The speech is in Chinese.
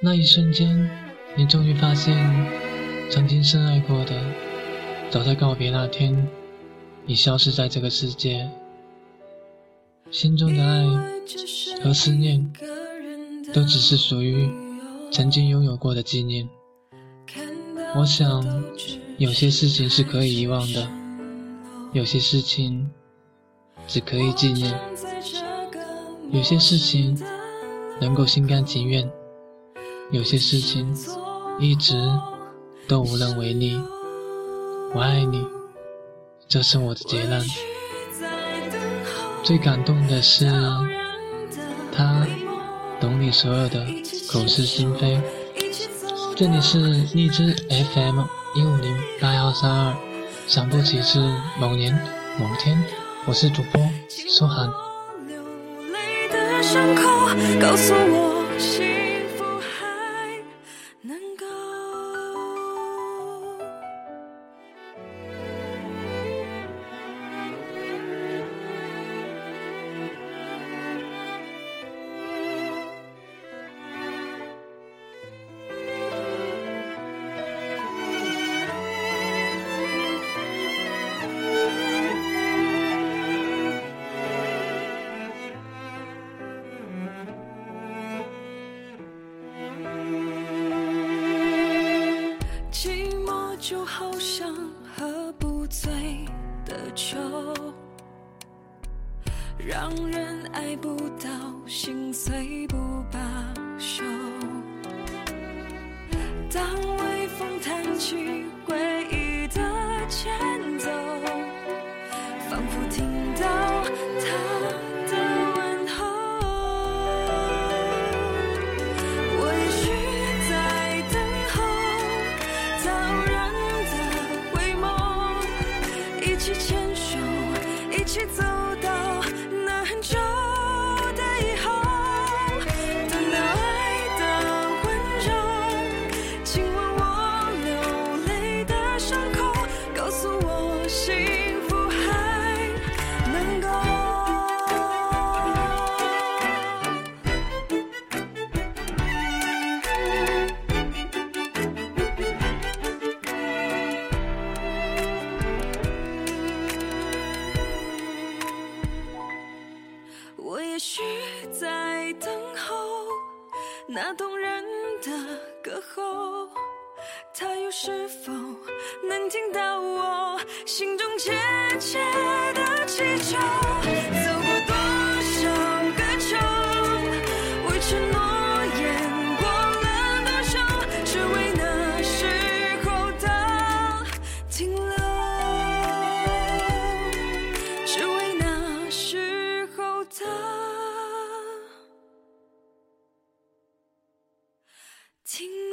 那一瞬间，你终于发现，曾经深爱过的，早在告别那天，已消失在这个世界。心中的爱和思念，都只是属于曾经拥有过的纪念。我想，有些事情是可以遗忘的，有些事情只可以纪念，有些事情能够心甘情愿，有些事情一直都无能为力。我爱你，这是我的结论。最感动的是，他懂你所有的口是心非。这里是荔枝 FM 一五零八幺三二，想不起是某年某天，我是主播苏涵。就好像喝不醉的酒，让人爱不到，心碎不罢休。当微风叹起 хочется 那动人的歌喉，他又是否能听到我心中切切的祈求？情。